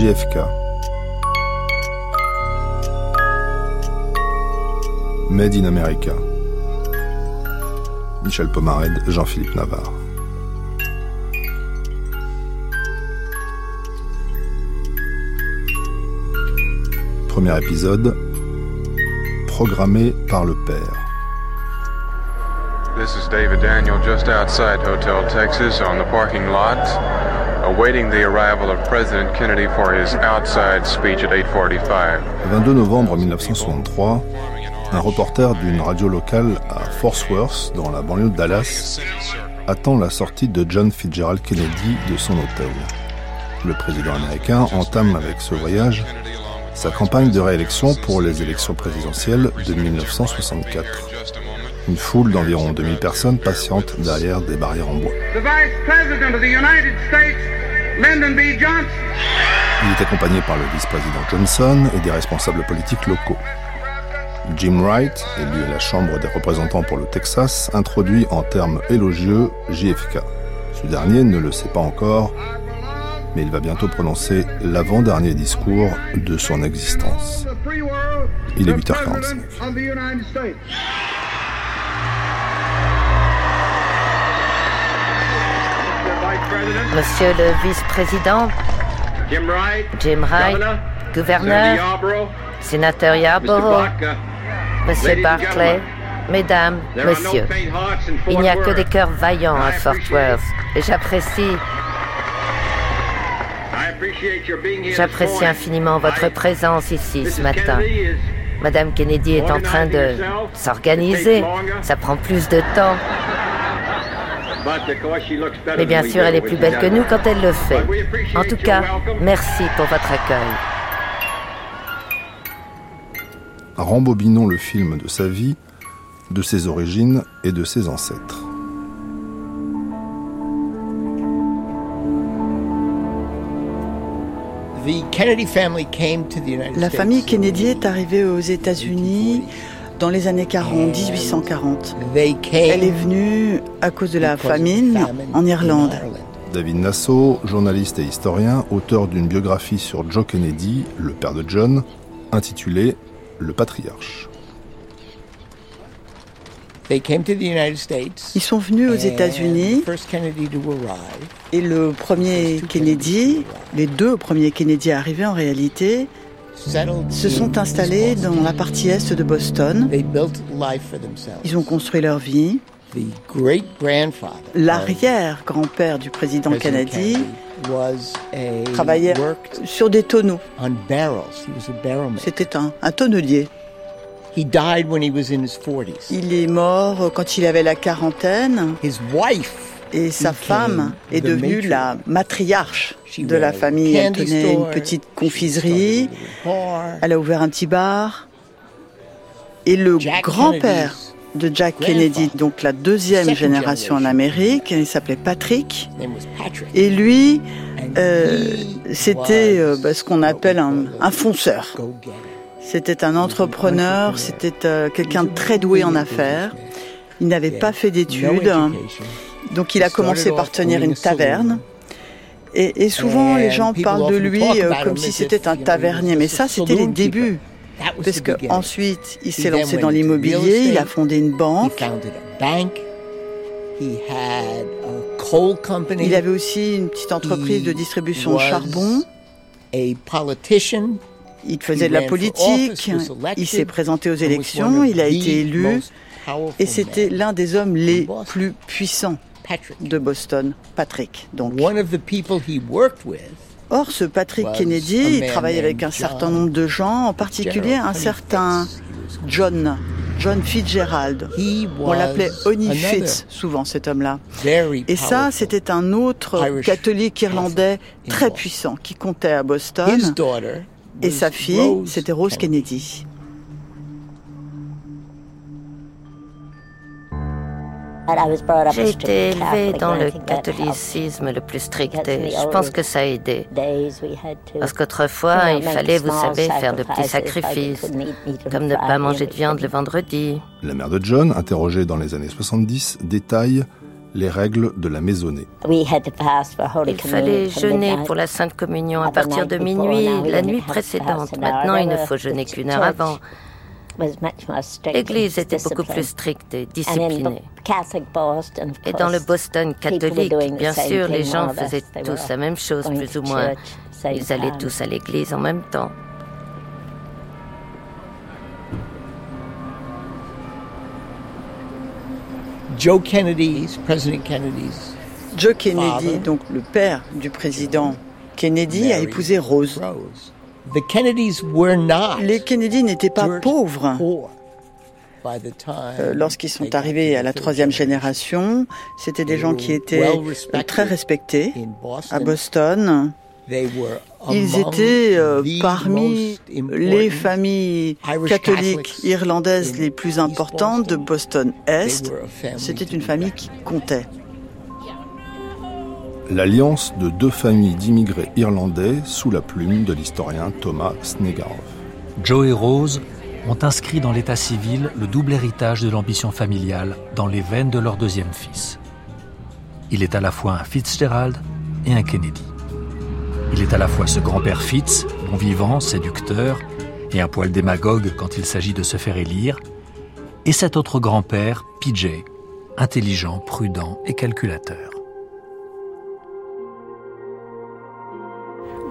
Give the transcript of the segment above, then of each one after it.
JFK. Made in America. Michel Pomarède, Jean-Philippe Navarre. Premier épisode, programmé par le père. This is David Daniel just outside Hotel Texas on the parking lot, 22 novembre 1963, un reporter d'une radio locale à Fort Worth, dans la banlieue de Dallas, attend la sortie de John Fitzgerald Kennedy de son hôtel. Le président américain entame avec ce voyage sa campagne de réélection pour les élections présidentielles de 1964. Une foule d'environ 2000 personnes patiente derrière des barrières en bois. Il est accompagné par le vice-président Johnson et des responsables politiques locaux. Jim Wright, élu à la Chambre des représentants pour le Texas, introduit en termes élogieux JFK. Ce dernier ne le sait pas encore, mais il va bientôt prononcer l'avant-dernier discours de son existence. Il est 8h45. Monsieur le vice-président, Jim Wright, gouverneur, sénateur Yarborough, Monsieur Barclay, Mesdames, Messieurs, il n'y a que des cœurs vaillants à Fort Worth et j'apprécie J'apprécie infiniment votre présence ici ce matin. Madame Kennedy est en train de s'organiser. Ça prend plus de temps. Mais bien sûr, elle est plus belle que nous quand elle le fait. En tout cas, merci pour votre accueil. Rembobinons le film de sa vie, de ses origines et de ses ancêtres. La famille Kennedy est arrivée aux États-Unis dans les années 40, 1840. Elle est venue à cause de la famine en Irlande. David Nassau, journaliste et historien, auteur d'une biographie sur Joe Kennedy, le père de John, intitulée Le patriarche. Ils sont venus aux États-Unis et le premier Kennedy, les deux premiers Kennedy arrivés en réalité, se sont installés dans la partie est de Boston. Ils ont construit leur vie. L'arrière-grand-père du président Kennedy travaillait sur des tonneaux. C'était un, un tonnelier. Il est mort quand il avait la quarantaine. Et sa femme est devenue la matriarche de la famille. Elle tenait une petite confiserie. Elle a ouvert un petit bar. Et le grand-père de Jack Kennedy, donc la deuxième génération en Amérique, il s'appelait Patrick. Et lui, euh, c'était euh, bah, ce qu'on appelle un, un fonceur. C'était un entrepreneur, c'était euh, quelqu'un de très doué en affaires. Il n'avait pas fait d'études, donc il a commencé par tenir une taverne. Et, souvent, les gens parlent de lui euh, comme si c'était un tavernier, mais ça, c'était les débuts. Parce qu'ensuite, il s'est lancé dans l'immobilier, il a fondé une banque. Il avait aussi une petite entreprise de distribution de charbon. Il faisait de la politique, il s'est présenté aux élections, il a été élu, et c'était l'un des hommes les plus puissants de Boston, Patrick. Donc. Or, ce Patrick Kennedy, il travaillait avec un certain nombre de gens, en particulier un certain John, John Fitzgerald. On l'appelait Honey Fitz, souvent cet homme-là. Et ça, c'était un autre catholique irlandais très puissant qui comptait à Boston. Et sa fille, c'était Rose Kennedy. J'ai été élevée dans le catholicisme le plus strict et je pense que ça a aidé. Parce qu'autrefois, il fallait, vous savez, faire de petits sacrifices, comme ne pas manger de viande le vendredi. La mère de John, interrogée dans les années 70, détaille les règles de la maisonnée. Il fallait jeûner pour la Sainte Communion à partir de minuit la nuit précédente. Maintenant, il ne faut jeûner qu'une heure avant. L'Église était beaucoup plus stricte et disciplinée. Et dans le Boston catholique, bien sûr, les gens faisaient tous la même chose, plus ou moins. Ils allaient tous à l'église en même temps. Joe Kennedy, président Kennedy's Joe Kennedy, donc le père du président Kennedy, a épousé Rose. Les Kennedy n'étaient pas pauvres. Euh, lorsqu'ils sont arrivés à la troisième génération, c'était des gens qui étaient très respectés à Boston. Ils étaient euh, parmi les familles catholiques irlandaises les plus importantes de Boston-Est. C'était une famille qui comptait. L'alliance de deux familles d'immigrés irlandais sous la plume de l'historien Thomas Snegarov. Joe et Rose ont inscrit dans l'état civil le double héritage de l'ambition familiale dans les veines de leur deuxième fils. Il est à la fois un Fitzgerald et un Kennedy. Il est à la fois ce grand-père Fitz, bon vivant, séducteur, et un poil démagogue quand il s'agit de se faire élire, et cet autre grand-père, PJ, intelligent, prudent et calculateur.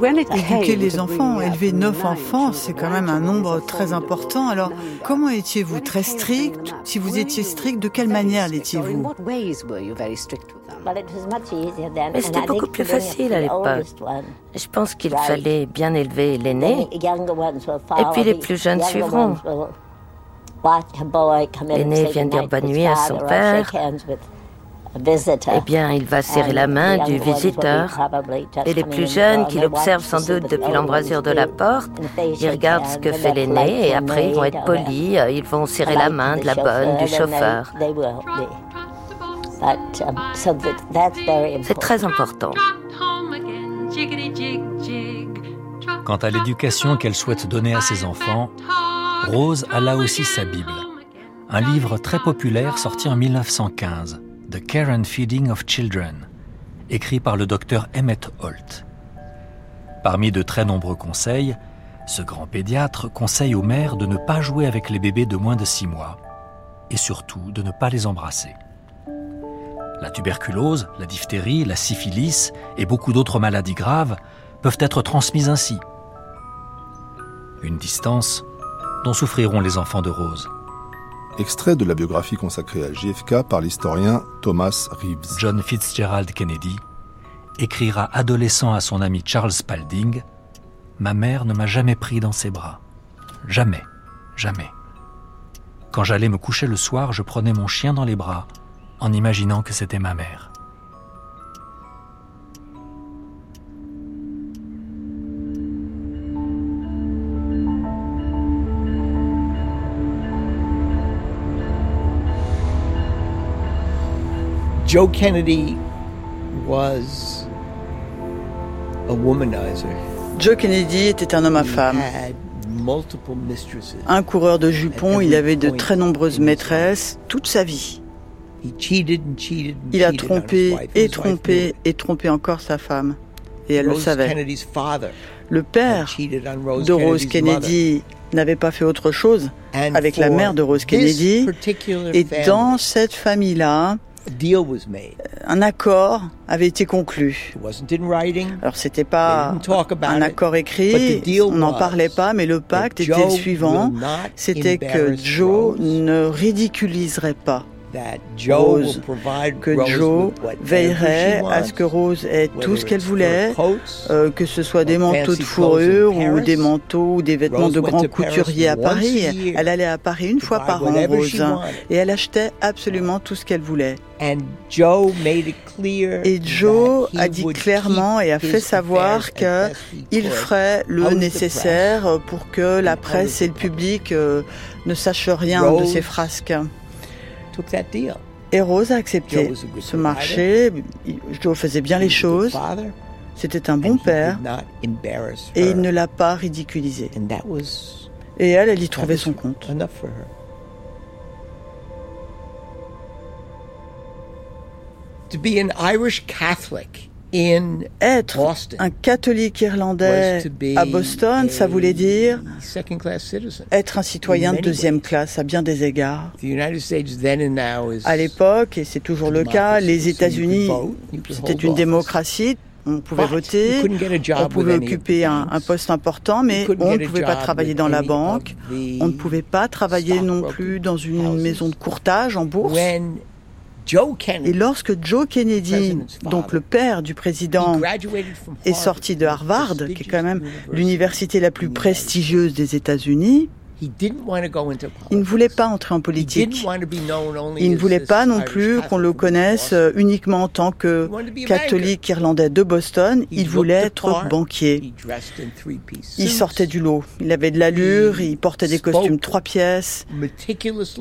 Éduquer les enfants, élever neuf enfants, c'est quand même un nombre très important. Alors, comment étiez-vous Très strict Si vous étiez strict, de quelle manière l'étiez-vous Mais c'était beaucoup plus facile à l'époque. Je pense qu'il fallait bien élever l'aîné, et puis les plus jeunes suivront. L'aîné vient dire bonne nuit à son père. Eh bien, il va serrer la main du visiteur. Et les plus jeunes, qui l'observent sans doute depuis l'embrasure de la porte, ils regardent ce que fait l'aîné et après ils vont être polis, ils vont serrer la main de la bonne, du chauffeur. C'est très important. Quant à l'éducation qu'elle souhaite donner à ses enfants, Rose a là aussi sa Bible, un livre très populaire sorti en 1915. The Care and Feeding of Children, écrit par le docteur Emmett Holt. Parmi de très nombreux conseils, ce grand pédiatre conseille aux mères de ne pas jouer avec les bébés de moins de 6 mois et surtout de ne pas les embrasser. La tuberculose, la diphtérie, la syphilis et beaucoup d'autres maladies graves peuvent être transmises ainsi. Une distance dont souffriront les enfants de Rose extrait de la biographie consacrée à JFK par l'historien Thomas Reeves. John Fitzgerald Kennedy écrira adolescent à son ami Charles Spalding Ma mère ne m'a jamais pris dans ses bras. Jamais, jamais. Quand j'allais me coucher le soir, je prenais mon chien dans les bras en imaginant que c'était ma mère. Joe Kennedy was a womanizer. Joe Kennedy était un homme à femme. Un coureur de jupons, il avait de très nombreuses maîtresses toute sa vie. Il a trompé et trompé et trompé encore sa femme. Et elle le savait. Le père de Rose Kennedy n'avait pas fait autre chose avec la mère de Rose Kennedy. Et dans cette famille-là, un accord avait été conclu. Alors c'était pas un accord écrit, on n'en parlait pas, mais le pacte était le suivant, c'était que Joe ne ridiculiserait pas Rose, que Joe veillerait à ce que Rose ait tout ce qu'elle voulait, euh, que ce soit des manteaux de fourrure ou des manteaux ou des vêtements de grands couturiers à Paris. Elle allait à Paris une fois par an, Rose, et elle achetait absolument tout ce qu'elle voulait. Et Joe a dit clairement et a fait savoir qu'il ferait le nécessaire pour que la presse et le public euh, ne sachent rien de ces frasques. Et Rose a accepté ce marché. Joe faisait bien les choses. C'était un bon père. Et il ne l'a pas ridiculisé. Et elle, elle y trouvait son compte. Être un catholique irlandais à Boston, ça voulait dire être un citoyen de deuxième classe à bien des égards. À l'époque, et c'est toujours le cas, les États-Unis, c'était une démocratie. On pouvait voter, on pouvait occuper un, poste important, mais on ne pouvait pas travailler dans la banque, on ne pouvait pas travailler non plus dans une maison de courtage en bourse. Et lorsque Joe Kennedy, donc le père du président, est sorti de Harvard, qui est quand même l'université la plus prestigieuse des États-Unis, il ne voulait pas entrer en politique. Il ne voulait pas non plus qu'on le connaisse euh, uniquement en tant que catholique irlandais de Boston. Il voulait être banquier. Il sortait du lot. Il avait de l'allure, il portait des costumes trois pièces.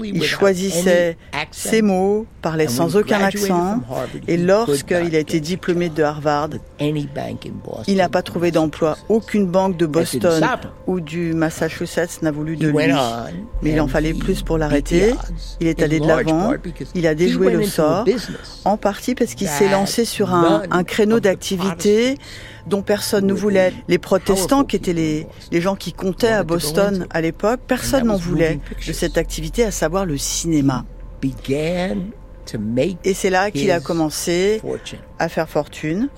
Il choisissait ses mots, parlait sans aucun accent. Et lorsqu'il a été diplômé de Harvard, il n'a pas trouvé d'emploi. Aucune banque de Boston ou du Massachusetts n'a voulu de mais il en fallait plus pour l'arrêter. Il est allé de l'avant. Il a déjoué le sort, en partie parce qu'il s'est lancé sur un, créneau d'activité dont personne ne voulait. Les protestants, qui étaient les, les gens qui comptaient à Boston à l'époque, personne n'en voulait de cette activité, à savoir le cinéma. Et c'est là qu'il a commencé à faire fortune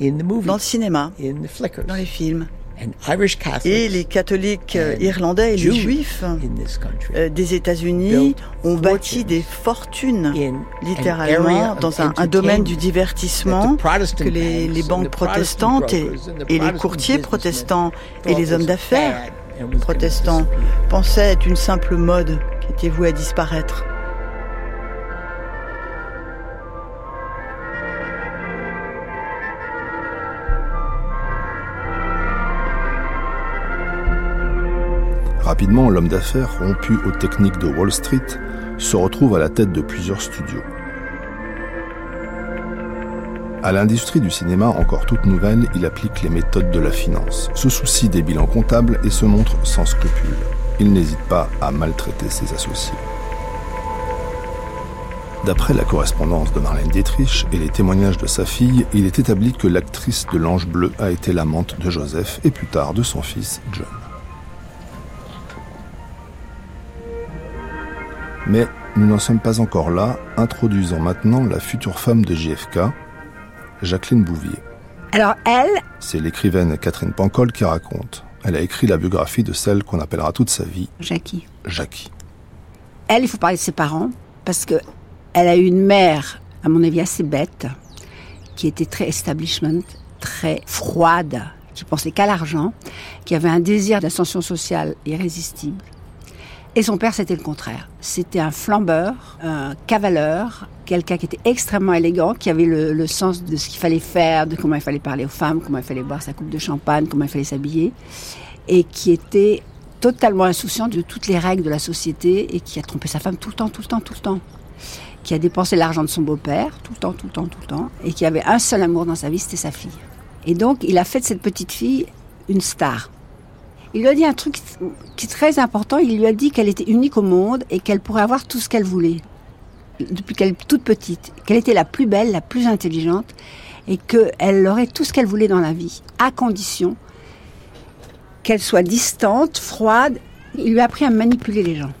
uh, dans le cinéma, dans les films. Et les catholiques euh, irlandais et les juifs euh, des États-Unis ont bâti des fortunes, littéralement, dans un, domaine du divertissement que les, banques protestantes et, et les courtiers protestants et les hommes d'affaires protestants pensaient être une simple mode qui était vouée à disparaître. Rapidement, l'homme d'affaires, rompu aux techniques de Wall Street, se retrouve à la tête de plusieurs studios. À l'industrie du cinéma encore toute nouvelle, il applique les méthodes de la finance, se soucie des bilans comptables et se montre sans scrupules. Il n'hésite pas à maltraiter ses associés. D'après la correspondance de Marlène Dietrich et les témoignages de sa fille, il est établi que l'actrice de l'Ange Bleu a été l'amante de Joseph et plus tard de son fils John. Mais nous n'en sommes pas encore là, introduisons maintenant la future femme de JFK, Jacqueline Bouvier. Alors elle C'est l'écrivaine Catherine Pancol qui raconte. Elle a écrit la biographie de celle qu'on appellera toute sa vie Jackie. Jackie. Elle, il faut parler de ses parents, parce que elle a eu une mère, à mon avis, assez bête, qui était très establishment, très froide, qui pensait qu'à l'argent, qui avait un désir d'ascension sociale irrésistible et son père, c'était le contraire. C'était un flambeur, un cavaleur, quelqu'un qui était extrêmement élégant, qui avait le, sens de ce qu'il fallait faire, de comment il fallait parler aux femmes, comment il fallait boire sa coupe de champagne, comment il fallait s'habiller, et qui était totalement insouciant de toutes les règles de la société et qui a trompé sa femme tout le temps, tout le temps, tout le temps. Qui a dépensé l'argent de son beau-père tout le temps, tout le temps, tout le temps, et qui avait un seul amour dans sa vie, c'était sa fille. Et donc, il a fait de cette petite fille une star. Il lui a dit un truc qui est très important. Il lui a dit qu'elle était unique au monde et qu'elle pourrait avoir tout ce qu'elle voulait depuis qu'elle est toute petite, qu'elle était la plus belle, la plus intelligente et qu'elle aurait tout ce qu'elle voulait dans la vie, à condition qu'elle soit distante, froide. Il lui a appris à manipuler les gens.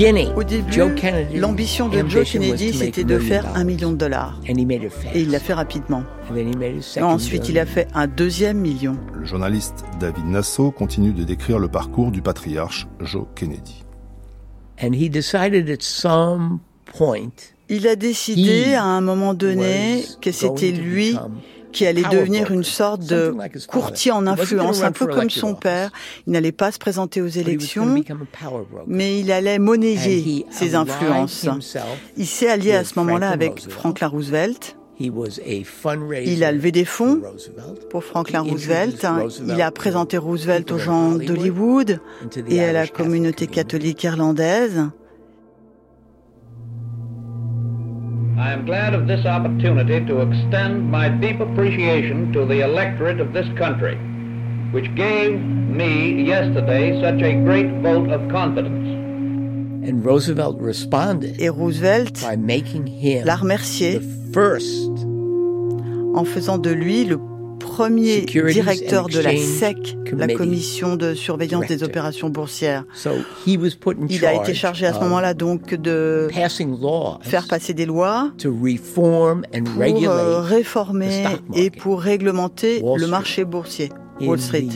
Au début, l'ambition de Joe Kennedy, c'était de faire un million de dollars. Et il l'a fait rapidement. ensuite, il a fait un deuxième million. Le journaliste David Nassau continue de décrire le parcours du patriarche Joe Kennedy. Il a décidé à un moment donné que c'était lui qui allait devenir une sorte de courtier en influence, un peu comme son père. Il n'allait pas se présenter aux élections, mais il allait monnayer ses influences. Il s'est allié à ce moment-là avec Franklin Roosevelt. Il a levé des fonds pour Franklin Roosevelt. Il a présenté Roosevelt aux gens d'Hollywood et à la communauté catholique irlandaise. I am glad of this opportunity to extend my deep appreciation to the electorate of this country, which gave me yesterday such a great vote of confidence. And Roosevelt responded Et Roosevelt by making him l'a remercié the first en faisant de lui le premier directeur de la SEC, la commission de surveillance des opérations boursières. Il a été chargé à ce moment-là donc de faire passer des lois pour euh, réformer et pour réglementer le marché boursier. Wall Street,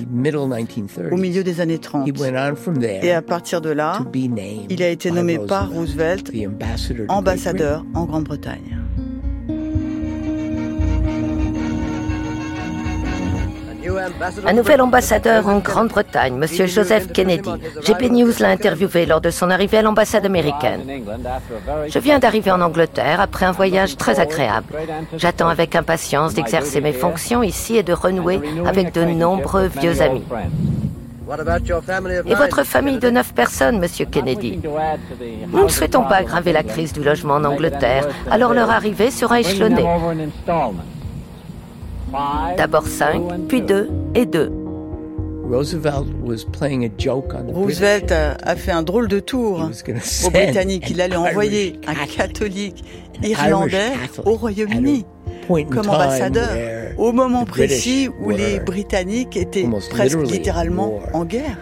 au milieu des années 30. Et à partir de là, il a été nommé par Roosevelt ambassadeur en Grande-Bretagne. Un nouvel ambassadeur en Grande-Bretagne, M. Joseph Kennedy. GP News l'a interviewé lors de son arrivée à l'ambassade américaine. Je viens d'arriver en Angleterre après un voyage très agréable. J'attends avec impatience d'exercer mes fonctions ici et de renouer avec de nombreux vieux amis. Et votre famille de neuf personnes, Monsieur Kennedy? Nous ne souhaitons pas aggraver la crise du logement en Angleterre, alors leur arrivée sera échelonnée. D'abord 5, puis 2 et 2. Roosevelt a fait un drôle de tour aux Britanniques. Il allait envoyer un catholique irlandais au Royaume-Uni comme ambassadeur au moment précis où les Britanniques étaient presque littéralement en guerre.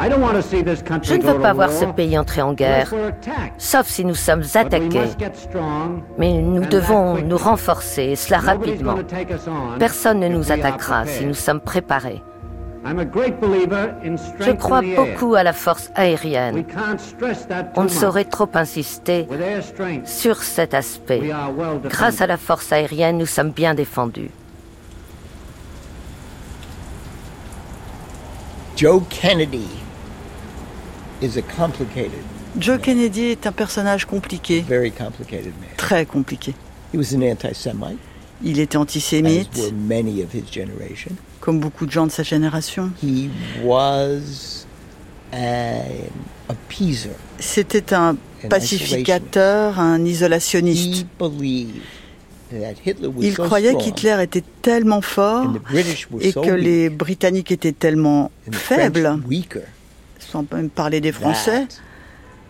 Je ne veux pas voir ce pays entrer en guerre, sauf si nous sommes attaqués. Mais nous devons nous renforcer, et cela rapidement. Personne ne nous attaquera si nous sommes préparés. Je crois beaucoup à la force aérienne. On ne saurait trop insister sur cet aspect. Grâce à la force aérienne, nous sommes bien défendus. Joe Kennedy Joe Kennedy est un personnage compliqué. Très compliqué. Il était antisémite, comme beaucoup de gens de sa génération. C'était un pacificateur, un isolationniste. Il croyait qu'Hitler était tellement fort et que les Britanniques étaient tellement faibles sans même parler des Français,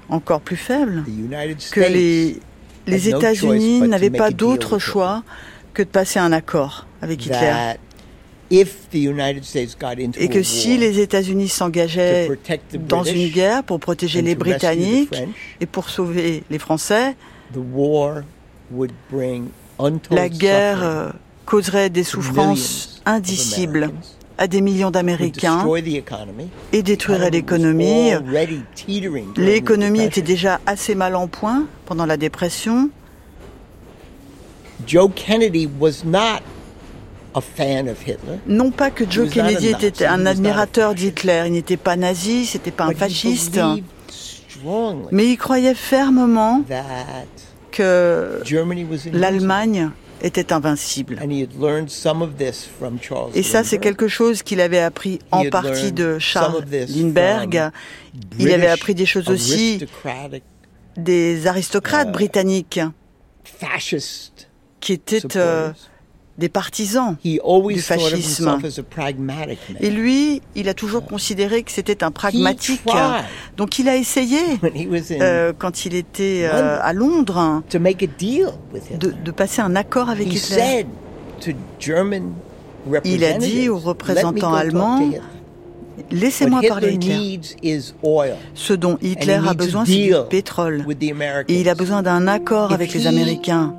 encore plus faibles, que les, les États-Unis n'avaient pas d'autre choix que de passer un accord avec Hitler. Et que si les États-Unis s'engageaient dans une guerre pour protéger les Britanniques et pour sauver les Français, la guerre euh, causerait des souffrances indicibles à des millions d'Américains et détruirait l'économie. L'économie était déjà assez mal en point pendant la dépression. Joe Kennedy was not a fan of Hitler. Non pas que Joe Kennedy était un admirateur d'Hitler, il n'était pas nazi, c'était pas un fasciste, mais il croyait fermement que l'Allemagne était invincible. Et ça, c'est quelque chose qu'il avait appris en partie de Charles Lindbergh. Il avait appris des choses aussi des aristocrates uh, britanniques qui étaient euh, des partisans du fascisme. Et lui, il a toujours considéré que c'était un pragmatique. Donc il a essayé, euh, quand il était euh, à Londres, de, de, passer un accord avec Hitler. Il a dit aux représentants allemands, Laissez-moi parler Hitler. Ce dont Hitler a besoin, c'est du pétrole. Et il a besoin d'un accord avec les Américains.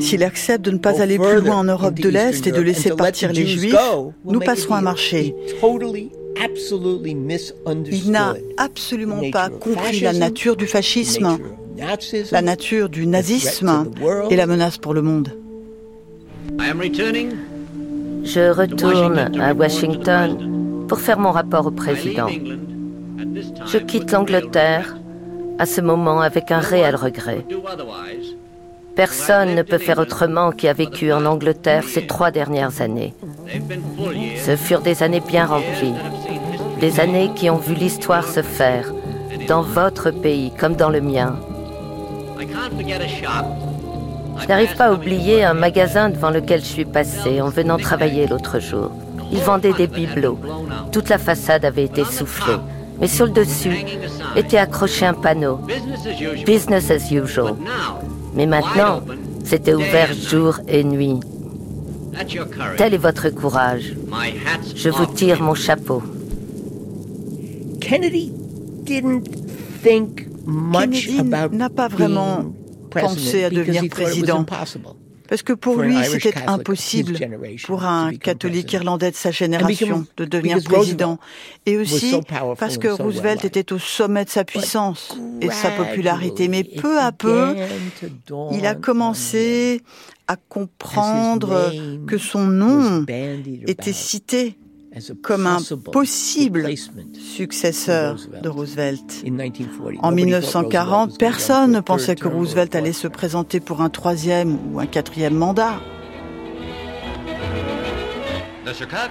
S'il accepte de ne pas aller plus loin en Europe de l'Est et de laisser partir les Juifs, nous passerons un marché. Il n'a absolument pas compris la nature du fascisme, la nature du nazisme et la menace pour le monde. Je retourne à Washington pour faire mon rapport au président. Je quitte l'Angleterre à ce moment avec un réel regret. Personne ne peut faire autrement qui a vécu en Angleterre ces trois dernières années. Ce furent des années bien remplies, des années qui ont vu l'histoire se faire, dans votre pays comme dans le mien. Je n'arrive pas à oublier un magasin devant lequel je suis passé en venant travailler l'autre jour. Ils vendaient des bibelots. Toute la façade avait été soufflée. Mais sur le dessus était accroché un panneau. Business as usual. Mais maintenant, c'était ouvert jour et nuit. Tel est votre courage. Je vous tire mon chapeau. Kennedy n'a pas vraiment pensé à devenir président. Parce que pour lui, c'était impossible pour un catholique irlandais de sa génération de devenir président. Et aussi parce que Roosevelt était au sommet de sa puissance et de sa popularité. Mais peu à peu, il a commencé à comprendre que son nom était cité comme un possible successeur de Roosevelt. En 1940, personne ne pensait que Roosevelt allait se présenter pour un troisième ou un quatrième mandat.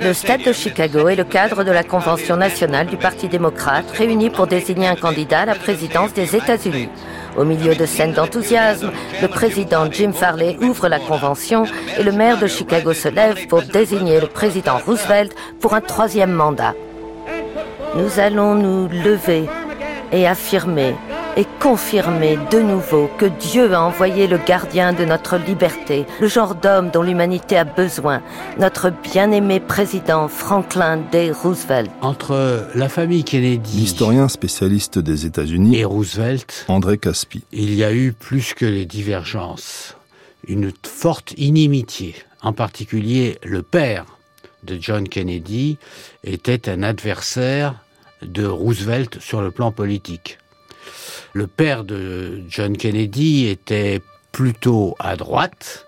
Le Stade de Chicago est le cadre de la Convention nationale du Parti démocrate réunie pour désigner un candidat à la présidence des États-Unis. Au milieu de scènes d'enthousiasme, le président Jim Farley ouvre la convention et le maire de Chicago se lève pour désigner le président Roosevelt pour un troisième mandat. Nous allons nous lever et affirmer et confirmer de nouveau que Dieu a envoyé le gardien de notre liberté, le genre d'homme dont l'humanité a besoin, notre bien-aimé président Franklin D. Roosevelt. Entre la famille Kennedy, l'historien spécialiste des États-Unis, et Roosevelt, André Caspi, il y a eu plus que les divergences, une forte inimitié. En particulier, le père de John Kennedy était un adversaire de Roosevelt sur le plan politique. Le père de John Kennedy était plutôt à droite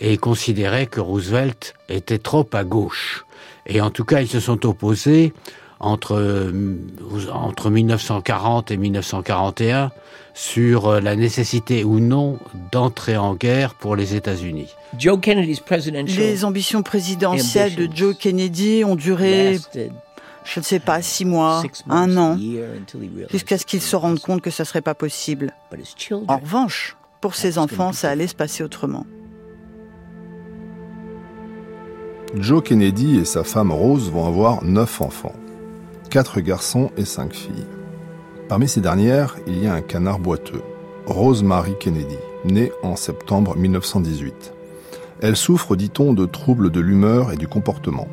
et considérait que Roosevelt était trop à gauche. Et en tout cas, ils se sont opposés entre, entre 1940 et 1941 sur la nécessité ou non d'entrer en guerre pour les États-Unis. Les ambitions présidentielles de Joe Kennedy ont duré je ne sais pas, six mois, un an, jusqu'à ce qu'ils se rendent compte que ça serait pas possible. En revanche, pour ses enfants, ça allait se passer autrement. Joe Kennedy et sa femme Rose vont avoir neuf enfants, quatre garçons et cinq filles. Parmi ces dernières, il y a un canard boiteux, Rose Marie Kennedy, née en septembre 1918. Elle souffre, dit-on, de troubles de l'humeur et du comportement.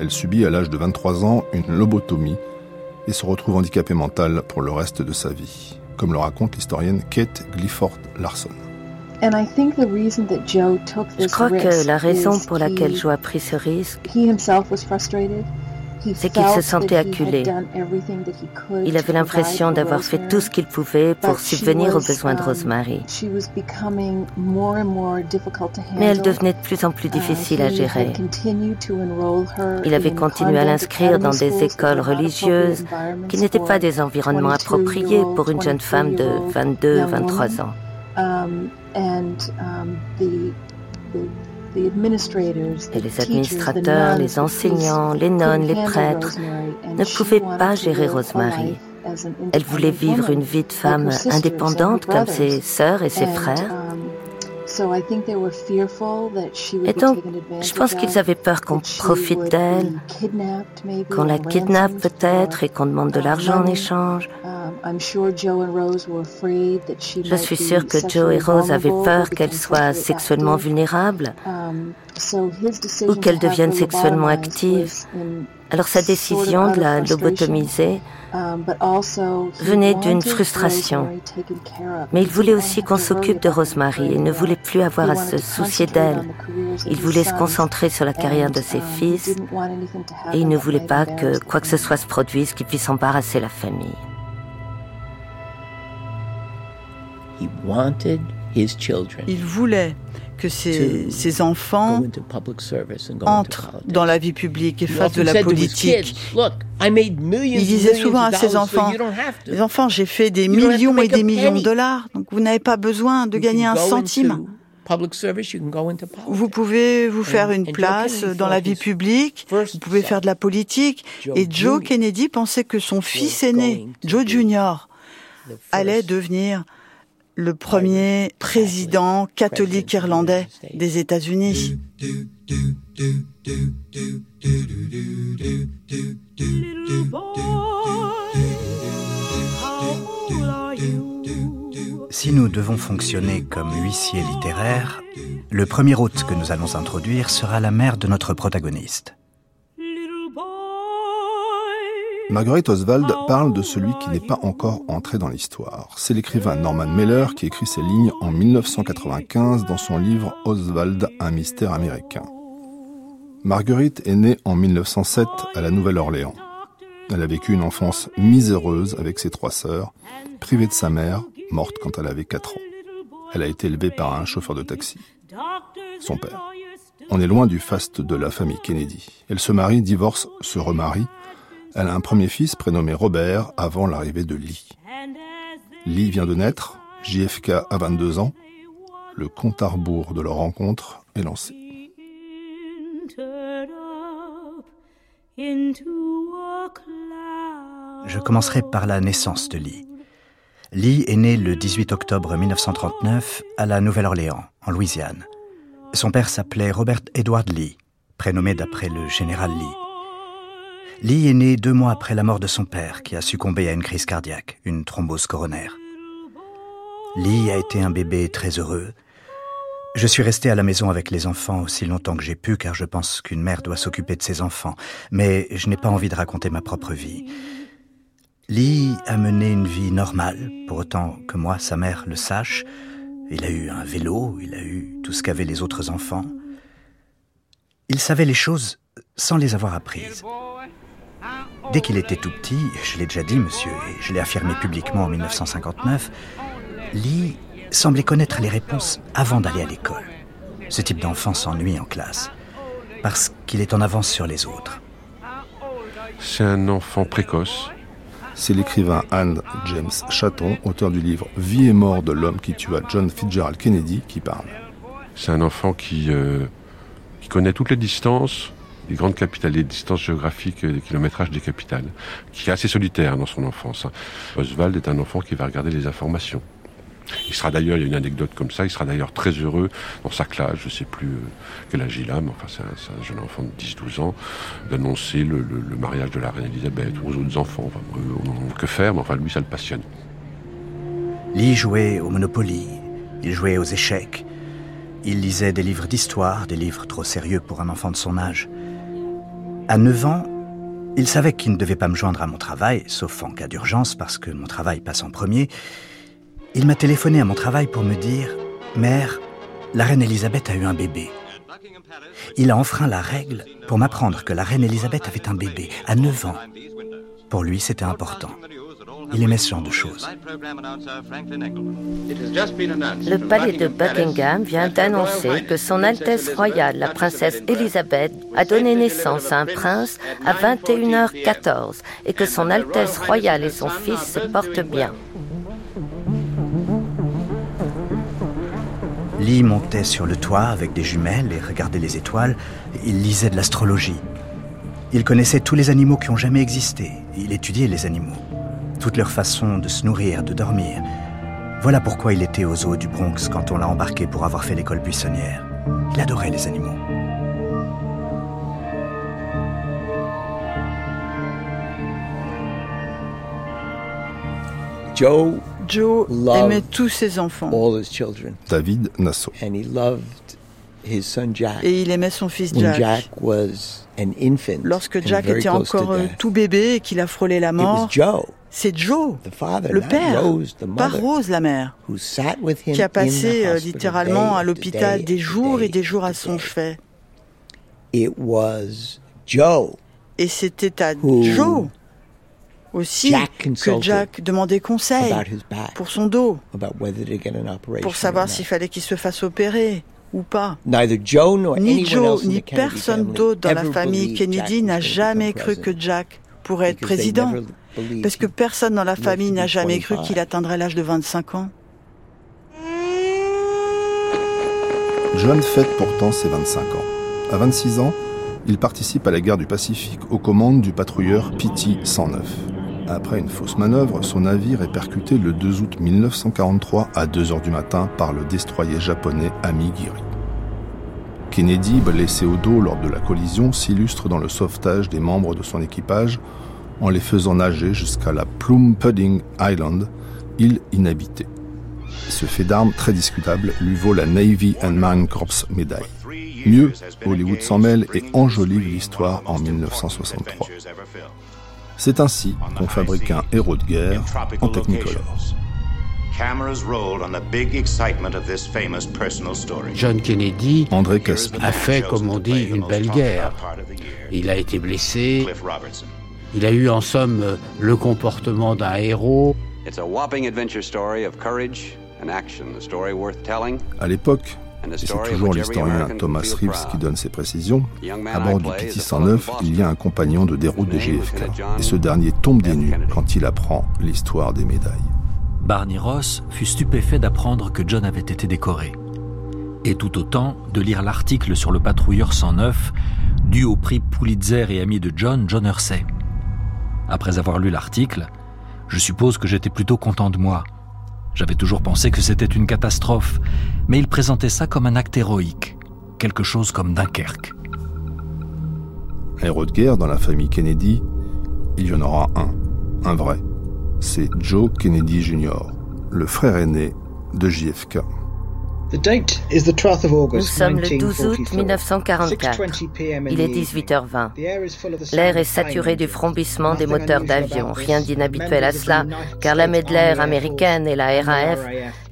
Elle subit à l'âge de 23 ans une lobotomie et se retrouve handicapée mentale pour le reste de sa vie, comme le raconte l'historienne Kate Clifford Larson. Je crois que la raison pour laquelle Joe a pris ce risque, c'est qu'il se sentait acculé. Il avait l'impression d'avoir fait tout ce qu'il pouvait pour subvenir aux besoins de um, Rosemary. Mais elle devenait de plus en plus uh, difficile à gérer. Il avait continué à l'inscrire dans des écoles religieuses qui n'étaient pas des environnements appropriés pour une jeune femme de 22-23 ans. Um, um, et les administrateurs, les enseignants, les nonnes, les prêtres ne pouvaient pas gérer Rosemary. Elle voulait vivre une vie de femme indépendante comme ses sœurs et ses frères. Et donc, je pense qu'ils avaient peur qu'on profite d'elle, qu'on la kidnappe peut-être et qu'on demande de l'argent en échange. Je suis sûre que Joe et Rose avaient peur qu'elle soit sexuellement vulnérable ou qu'elle devienne sexuellement active. Alors sa décision de la lobotomiser venait d'une frustration. Mais il voulait aussi qu'on s'occupe de Rosemary. Il ne voulait plus avoir à se soucier d'elle. Il voulait se concentrer sur la carrière de ses fils et il ne voulait pas que quoi que ce soit se produise qui puisse embarrasser la famille. Il voulait que ses, enfants entrent dans la vie publique et fassent de la politique. Il disait souvent à ses enfants, les enfants, j'ai fait des millions et des millions de dollars, donc vous n'avez pas besoin de gagner un centime. Vous pouvez vous faire une place dans la vie publique, vous pouvez faire de la politique. Et Joe Kennedy pensait que son fils aîné, Joe Jr., allait devenir le premier président catholique irlandais des États-Unis. Si nous devons fonctionner comme huissiers littéraires, le premier hôte que nous allons introduire sera la mère de notre protagoniste. Marguerite Oswald parle de celui qui n'est pas encore entré dans l'histoire. C'est l'écrivain Norman Mailer qui écrit ces lignes en 1995 dans son livre Oswald, un mystère américain. Marguerite est née en 1907 à la Nouvelle-Orléans. Elle a vécu une enfance miséreuse avec ses trois sœurs, privée de sa mère, morte quand elle avait 4 ans. Elle a été élevée par un chauffeur de taxi, son père. On est loin du faste de la famille Kennedy. Elle se marie, divorce, se remarie elle a un premier fils prénommé Robert avant l'arrivée de Lee. Lee vient de naître, JFK a 22 ans. Le compte à rebours de leur rencontre est lancé. Je commencerai par la naissance de Lee. Lee est né le 18 octobre 1939 à la Nouvelle-Orléans, en Louisiane. Son père s'appelait Robert Edward Lee, prénommé d'après le général Lee. Lee est né deux mois après la mort de son père, qui a succombé à une crise cardiaque, une thrombose coronaire. Lee a été un bébé très heureux. Je suis resté à la maison avec les enfants aussi longtemps que j'ai pu, car je pense qu'une mère doit s'occuper de ses enfants, mais je n'ai pas envie de raconter ma propre vie. Lee a mené une vie normale, pour autant que moi, sa mère, le sache. Il a eu un vélo, il a eu tout ce qu'avaient les autres enfants. Il savait les choses sans les avoir apprises. Dès qu'il était tout petit, je l'ai déjà dit, monsieur, et je l'ai affirmé publiquement en 1959, Lee semblait connaître les réponses avant d'aller à l'école. Ce type d'enfant s'ennuie en classe, parce qu'il est en avance sur les autres. C'est un enfant précoce. C'est l'écrivain Anne James Chatton, auteur du livre Vie et mort de l'homme qui tua John Fitzgerald Kennedy, qui parle. C'est un enfant qui, euh, qui connaît toutes les distances, les grandes capitales, les distances géographiques, les kilométrages des capitales, qui est assez solitaire dans son enfance. Hein. Oswald est un enfant qui va regarder les informations. Il sera d'ailleurs, il y a une anecdote comme ça, il sera d'ailleurs très heureux dans sa classe, je ne sais plus euh, quel âge il a, mais enfin c'est un, jeune enfant de 10-12 ans, d'annoncer le, mariage de la reine Elisabeth aux autres enfants. Enfin, on n'en que faire, mais enfin lui ça le passionne. Lee jouait au Monopoly, il jouait aux échecs, il lisait des livres d'histoire, des livres trop sérieux pour un enfant de son âge. À 9 ans, il savait qu'il ne devait pas me joindre à mon travail, sauf en cas d'urgence, parce que mon travail passe en premier. Il m'a téléphoné à mon travail pour me dire Mère, la reine Elisabeth a eu un bébé. Il a enfreint la règle pour m'apprendre que la reine Elisabeth avait un bébé à 9 ans. Pour lui, c'était important. Il aimait ce genre de choses. Le palais de Buckingham vient d'annoncer que Son Altesse royale, la princesse Elisabeth, a donné naissance à un prince à 21h14 et que Son Altesse royale et son fils se portent bien. Lee montait sur le toit avec des jumelles et regardait les étoiles. Il lisait de l'astrologie. Il connaissait tous les animaux qui ont jamais existé. Il étudiait les animaux toute leur façon de se nourrir, de dormir. Voilà pourquoi il était aux eaux du Bronx quand on l'a embarqué pour avoir fait l'école buissonnière. Il adorait les animaux. Joe, Joe aimait tous ses enfants. David Nassau. Et il aimait son fils Jack. Lorsque Jack était encore tout bébé et qu'il a frôlé la mort, c'est Joe, le père, pas Rose la mère, qui a passé euh, littéralement à l'hôpital des jours et des jours à son chevet. Et c'était à Joe aussi que Jack demandait conseil pour son dos, pour savoir s'il fallait qu'il se fasse opérer ou pas. Ni Joe ni personne d'autre dans la famille Kennedy n'a jamais cru que Jack pourrait être président, parce que personne dans la famille n'a jamais cru qu'il atteindrait l'âge de 25 ans. John fête pourtant ses 25 ans. À 26 ans, il participe à la guerre du Pacifique aux commandes du patrouilleur PT 109. Après une fausse manœuvre, son navire est percuté le 2 août 1943 à 2 heures du matin par le destroyer japonais Amigiri. Kennedy, blessé au dos lors de la collision, s'illustre dans le sauvetage des membres de son équipage en les faisant nager jusqu'à la Plum Pudding Island, île inhabitée. Ce fait d'armes très discutable lui vaut la Navy and Marine Corps médaille. Mieux, Hollywood s'en mêle et enjolive l'histoire en 1963. C'est ainsi qu'on fabrique un héros de guerre en Technicolor. John Kennedy André a fait, comme on dit, une belle guerre. Il a été blessé. Il a eu en somme le comportement d'un héros. À l'époque, et c'est toujours l'historien Thomas Reeves qui donne ces précisions, à bord du PT 109, il y a un compagnon de déroute de JFK, et ce dernier tombe des nues quand il apprend l'histoire des médailles. Barney Ross fut stupéfait d'apprendre que John avait été décoré, et tout autant de lire l'article sur le patrouilleur 109, dû au prix Pulitzer et ami de John, John Hersey. Après avoir lu l'article, je suppose que j'étais plutôt content de moi, j'avais toujours pensé que c'était une catastrophe, mais il présentait ça comme un acte héroïque, quelque chose comme Dunkerque. Héros de guerre dans la famille Kennedy, il y en aura un, un vrai. C'est Joe Kennedy Jr., le frère aîné de JFK. Nous sommes le 12 août 1944. Il est 18h20. L'air est saturé du frombissement des moteurs d'avion. Rien d'inhabituel à cela, car l'armée de l'air américaine et la RAF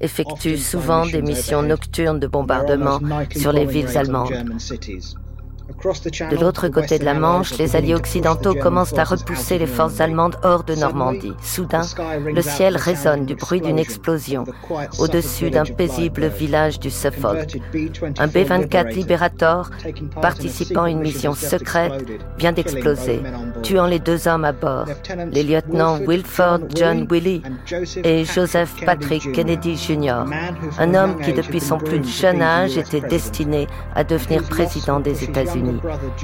effectuent souvent des missions nocturnes de bombardement sur les villes allemandes. De l'autre côté de la Manche, les alliés occidentaux commencent à repousser les forces allemandes hors de Normandie. Soudain, le ciel résonne du bruit d'une explosion au-dessus d'un paisible village du Suffolk. Un B-24 Liberator, participant à une mission secrète, vient d'exploser, tuant les deux hommes à bord, les lieutenants Wilford John Willie et Joseph Patrick Kennedy Jr., un homme qui depuis son plus jeune âge était destiné à devenir président des États-Unis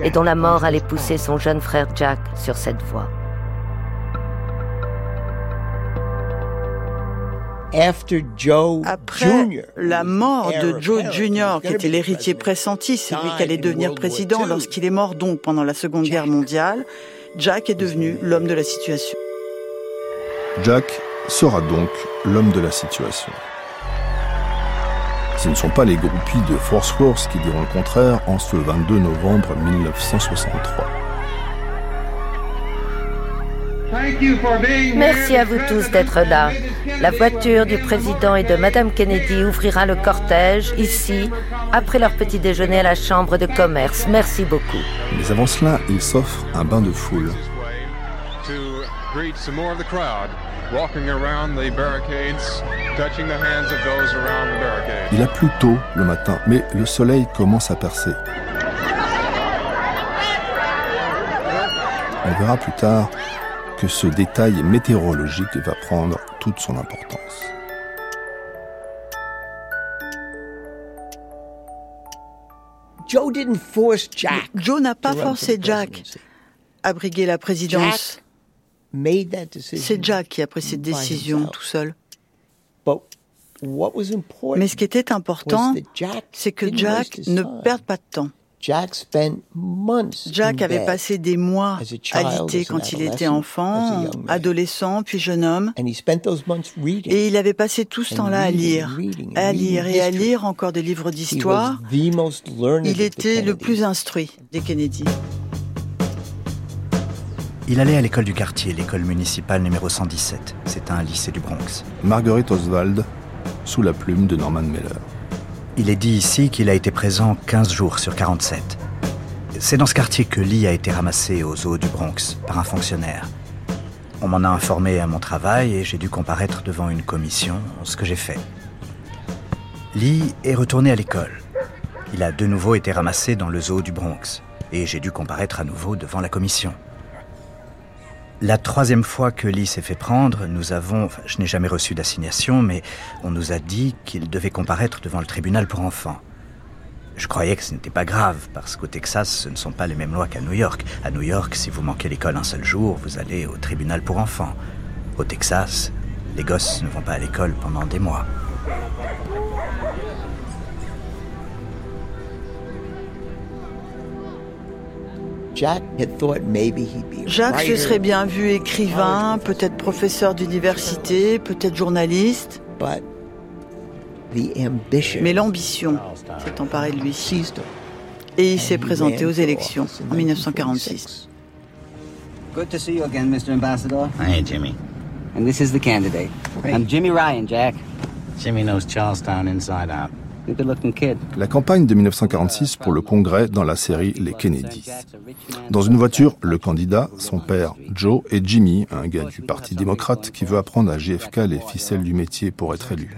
et dont la mort allait pousser son jeune frère Jack sur cette voie. Après la mort de Joe Jr., qui était l'héritier pressenti, c'est lui qui allait devenir président lorsqu'il est mort donc pendant la Seconde Guerre mondiale, Jack est devenu l'homme de la situation. Jack sera donc l'homme de la situation. Ce ne sont pas les groupies de Force Wars qui diront le contraire en ce 22 novembre 1963. Merci à vous tous d'être là. La voiture du président et de Madame Kennedy ouvrira le cortège ici, après leur petit déjeuner à la Chambre de commerce. Merci beaucoup. Mais avant cela, il s'offre un bain de foule. Il a plu tôt le matin, mais le soleil commence à percer. On verra plus tard que ce détail météorologique va prendre toute son importance. Joe n'a pas forcé Jack à briguer la présidence. C'est Jack qui a pris cette décision tout seul. Mais ce qui était important, c'est que Jack ne perde pas de temps. Jack avait passé des mois à l'été quand il était enfant, adolescent, puis jeune homme. Et il avait passé tout ce temps-là à lire, à lire et à lire encore des livres d'histoire. Il était le plus instruit des Kennedy. Il allait à l'école du quartier, l'école municipale numéro 117. C'est un lycée du Bronx. Marguerite Oswald, sous la plume de Norman Mailer. Il est dit ici qu'il a été présent 15 jours sur 47. C'est dans ce quartier que Lee a été ramassé aux eaux du Bronx par un fonctionnaire. On m'en a informé à mon travail et j'ai dû comparaître devant une commission, ce que j'ai fait. Lee est retourné à l'école. Il a de nouveau été ramassé dans le zoo du Bronx et j'ai dû comparaître à nouveau devant la commission. La troisième fois que Lee s'est fait prendre, nous avons, je n'ai jamais reçu d'assignation, mais on nous a dit qu'il devait comparaître devant le tribunal pour enfants. Je croyais que ce n'était pas grave, parce qu'au Texas, ce ne sont pas les mêmes lois qu'à New York. À New York, si vous manquez l'école un seul jour, vous allez au tribunal pour enfants. Au Texas, les gosses ne vont pas à l'école pendant des mois. Jacques se serait bien vu écrivain, peut-être professeur d'université, peut-être journaliste. Mais l'ambition s'est emparée de lui. Et il s'est présenté aux élections en 1946. Good to see you again, Mr. Ambassador. Hey, Jimmy. And this is the candidate. I'm Jimmy Ryan, Jack. Jimmy knows Charlestown inside out. La campagne de 1946 pour le Congrès dans la série Les Kennedy. Dans une voiture, le candidat, son père Joe et Jimmy, un gars du Parti démocrate qui veut apprendre à JFK les ficelles du métier pour être élu.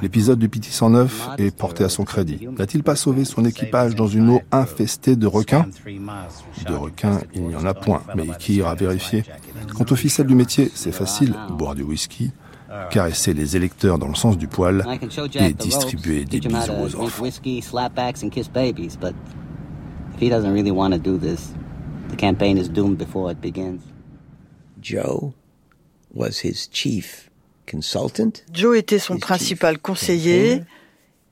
L'épisode du Petit 109 est porté à son crédit. N'a-t-il pas sauvé son équipage dans une eau infestée de requins? De requins, il n'y en a point, mais qui ira vérifier? Quant aux ficelles du métier, c'est facile, boire du whisky, caresser les électeurs dans le sens du poil et distribuer des bisous aux enfants. Joe Joe était son principal conseiller,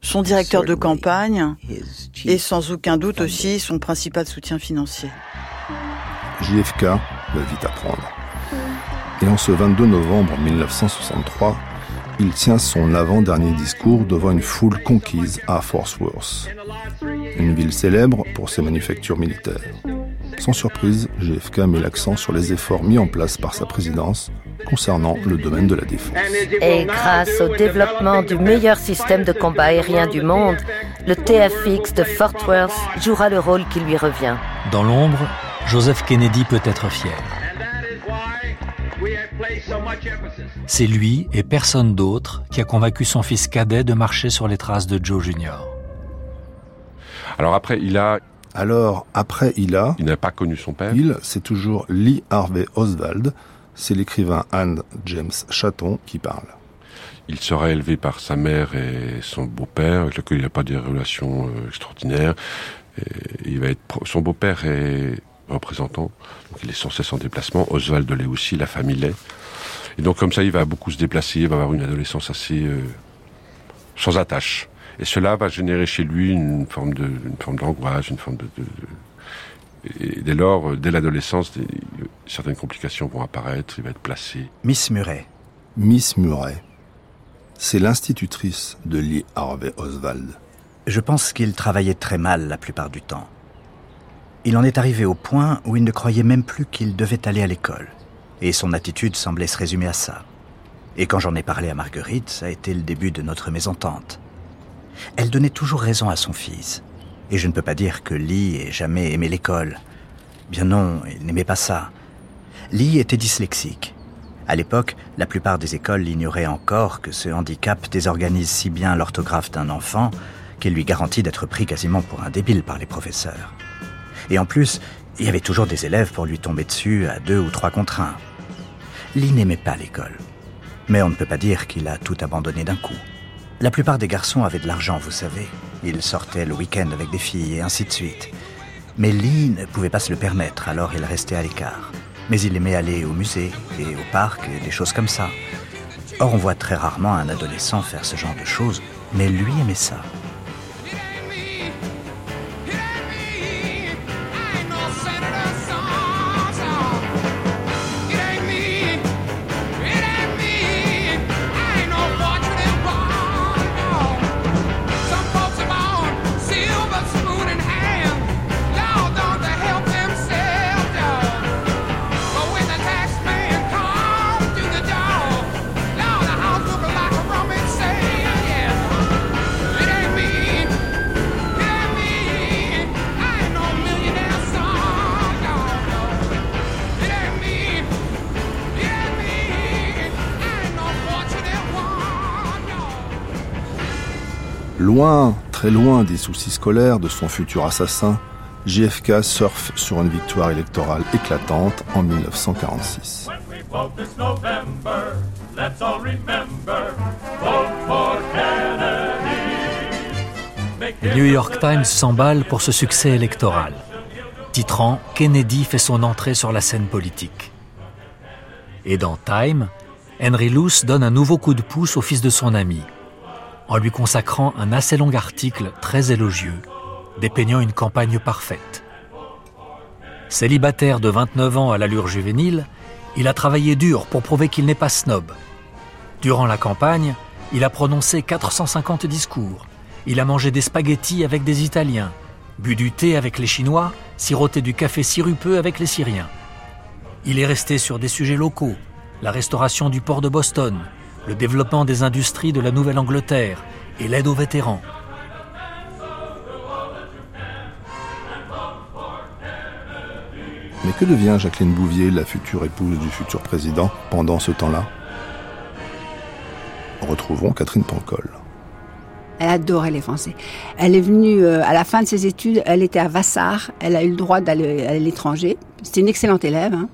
son directeur de campagne et sans aucun doute aussi son principal soutien financier. JFK va vite apprendre. Et en ce 22 novembre 1963, il tient son avant-dernier discours devant une foule conquise à Fort Worth, une ville célèbre pour ses manufactures militaires. Sans surprise, JFK met l'accent sur les efforts mis en place par sa présidence concernant le domaine de la défense. Et grâce au développement du meilleur système de combat aérien du monde, le TFX de Fort Worth jouera le rôle qui lui revient. Dans l'ombre, Joseph Kennedy peut être fier. C'est lui et personne d'autre qui a convaincu son fils cadet de marcher sur les traces de Joe Jr. Alors après, il a... Alors après, il a... Il n'a pas connu son père. Il, c'est toujours Lee Harvey Oswald. C'est l'écrivain Anne James Chatton qui parle. Il sera élevé par sa mère et son beau-père, avec lequel il n'a pas des relations euh, extraordinaires. il va être son beau-père est représentant, donc il est sans cesse en déplacement. Oswald l'est aussi, la famille l'est. Et donc comme ça, il va beaucoup se déplacer, il va avoir une adolescence assez euh, sans attache. Et cela va générer chez lui une forme de, une forme d'angoisse, une forme de, et dès lors, euh, dès l'adolescence, certaines complications vont apparaître, il va être placé. Miss Murray. Miss Murray. C'est l'institutrice de Lee Harvey Oswald. Je pense qu'il travaillait très mal la plupart du temps. Il en est arrivé au point où il ne croyait même plus qu'il devait aller à l'école. Et son attitude semblait se résumer à ça. Et quand j'en ai parlé à Marguerite, ça a été le début de notre mésentente. Elle donnait toujours raison à son fils. Et je ne peux pas dire que Lee ait jamais aimé l'école. Bien non, il n'aimait pas ça. Lee était dyslexique. À l'époque, la plupart des écoles ignoraient encore que ce handicap désorganise si bien l'orthographe d'un enfant qu'il lui garantit d'être pris quasiment pour un débile par les professeurs. Et en plus, il y avait toujours des élèves pour lui tomber dessus à deux ou trois contre. Lee n'aimait pas l'école. Mais on ne peut pas dire qu'il a tout abandonné d'un coup. La plupart des garçons avaient de l'argent, vous savez. Ils sortaient le week-end avec des filles et ainsi de suite. Mais Lee ne pouvait pas se le permettre, alors il restait à l'écart. Mais il aimait aller au musée et au parc et des choses comme ça. Or, on voit très rarement un adolescent faire ce genre de choses, mais lui aimait ça. Très loin des soucis scolaires de son futur assassin, JFK surfe sur une victoire électorale éclatante en 1946. Le New York Times s'emballe pour ce succès électoral, titrant Kennedy fait son entrée sur la scène politique. Et dans Time, Henry Luce donne un nouveau coup de pouce au fils de son ami, en lui consacrant un assez long article très élogieux, dépeignant une campagne parfaite. Célibataire de 29 ans à l'allure juvénile, il a travaillé dur pour prouver qu'il n'est pas snob. Durant la campagne, il a prononcé 450 discours. Il a mangé des spaghettis avec des Italiens, bu du thé avec les Chinois, siroté du café sirupeux avec les Syriens. Il est resté sur des sujets locaux, la restauration du port de Boston, le développement des industries de la Nouvelle-Angleterre et l'aide aux vétérans. Mais que devient Jacqueline Bouvier, la future épouse du futur président, pendant ce temps-là? Retrouvons Catherine Pancol. Elle adorait les Français. Elle est venue euh, à la fin de ses études, elle était à Vassar, elle a eu le droit d'aller à l'étranger. C'était une excellente élève. Hein.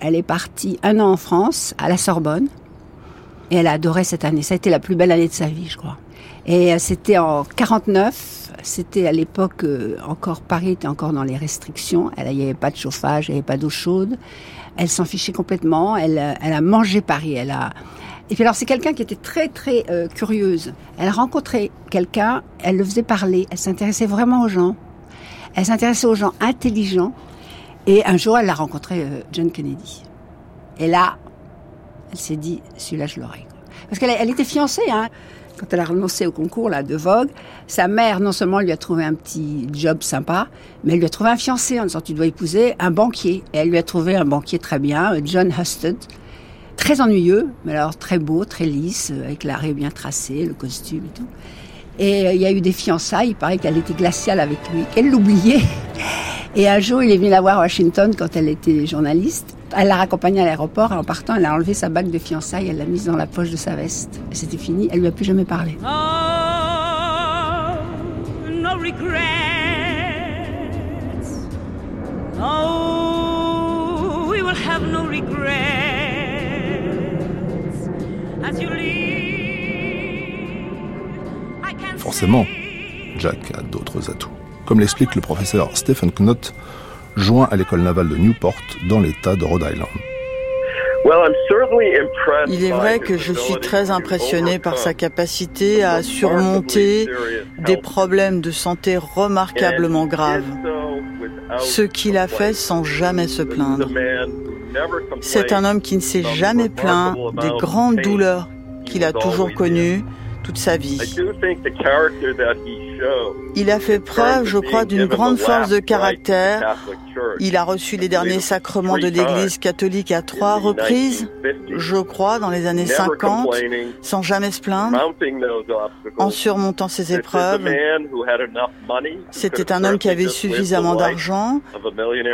Elle est partie un an en France, à la Sorbonne, et elle a adoré cette année. Ça a été la plus belle année de sa vie, je crois. Et euh, c'était en 49. C'était à l'époque euh, encore Paris était encore dans les restrictions. Elle, il n'y avait pas de chauffage, il n'y avait pas d'eau chaude. Elle s'en fichait complètement. Elle, euh, elle a mangé Paris. Elle a et puis alors c'est quelqu'un qui était très très curieuse. Elle rencontrait quelqu'un, elle le faisait parler, elle s'intéressait vraiment aux gens. Elle s'intéressait aux gens intelligents. Et un jour, elle a rencontré John Kennedy. Et là, elle s'est dit, celui-là, je l'aurai. Parce qu'elle elle était fiancée, hein. Quand elle a renoncé au concours là, de Vogue, sa mère, non seulement lui a trouvé un petit job sympa, mais elle lui a trouvé un fiancé en disant Tu dois épouser un banquier. Et elle lui a trouvé un banquier très bien, John Husted, très ennuyeux, mais alors très beau, très lisse, avec l'arrêt bien tracé, le costume et tout. Et euh, il y a eu des fiançailles, il paraît qu'elle était glaciale avec lui, qu'elle l'oubliait. Et un jour, il est venu la voir à Washington quand elle était journaliste. Elle l'a raccompagnée à l'aéroport en partant, elle a enlevé sa bague de fiançailles, elle l'a mise dans la poche de sa veste. C'était fini, elle lui a plus jamais parlé. Oh, no regrets. Oh, we will have no regrets as you Forcément, Jack a d'autres atouts. Comme l'explique le professeur Stephen Knott, joint à l'école navale de Newport dans l'État de Rhode Island. Il est vrai que je suis très impressionné par sa capacité à surmonter des problèmes de santé remarquablement graves. Ce qu'il a fait sans jamais se plaindre. C'est un homme qui ne s'est jamais plaint des grandes douleurs qu'il a toujours connues toute sa vie. Il a fait preuve, je crois, d'une grande force de caractère. Il a reçu les derniers sacrements de l'Église catholique à trois reprises, je crois, dans les années 50, sans jamais se plaindre, en surmontant ses épreuves. C'était un homme qui avait suffisamment d'argent,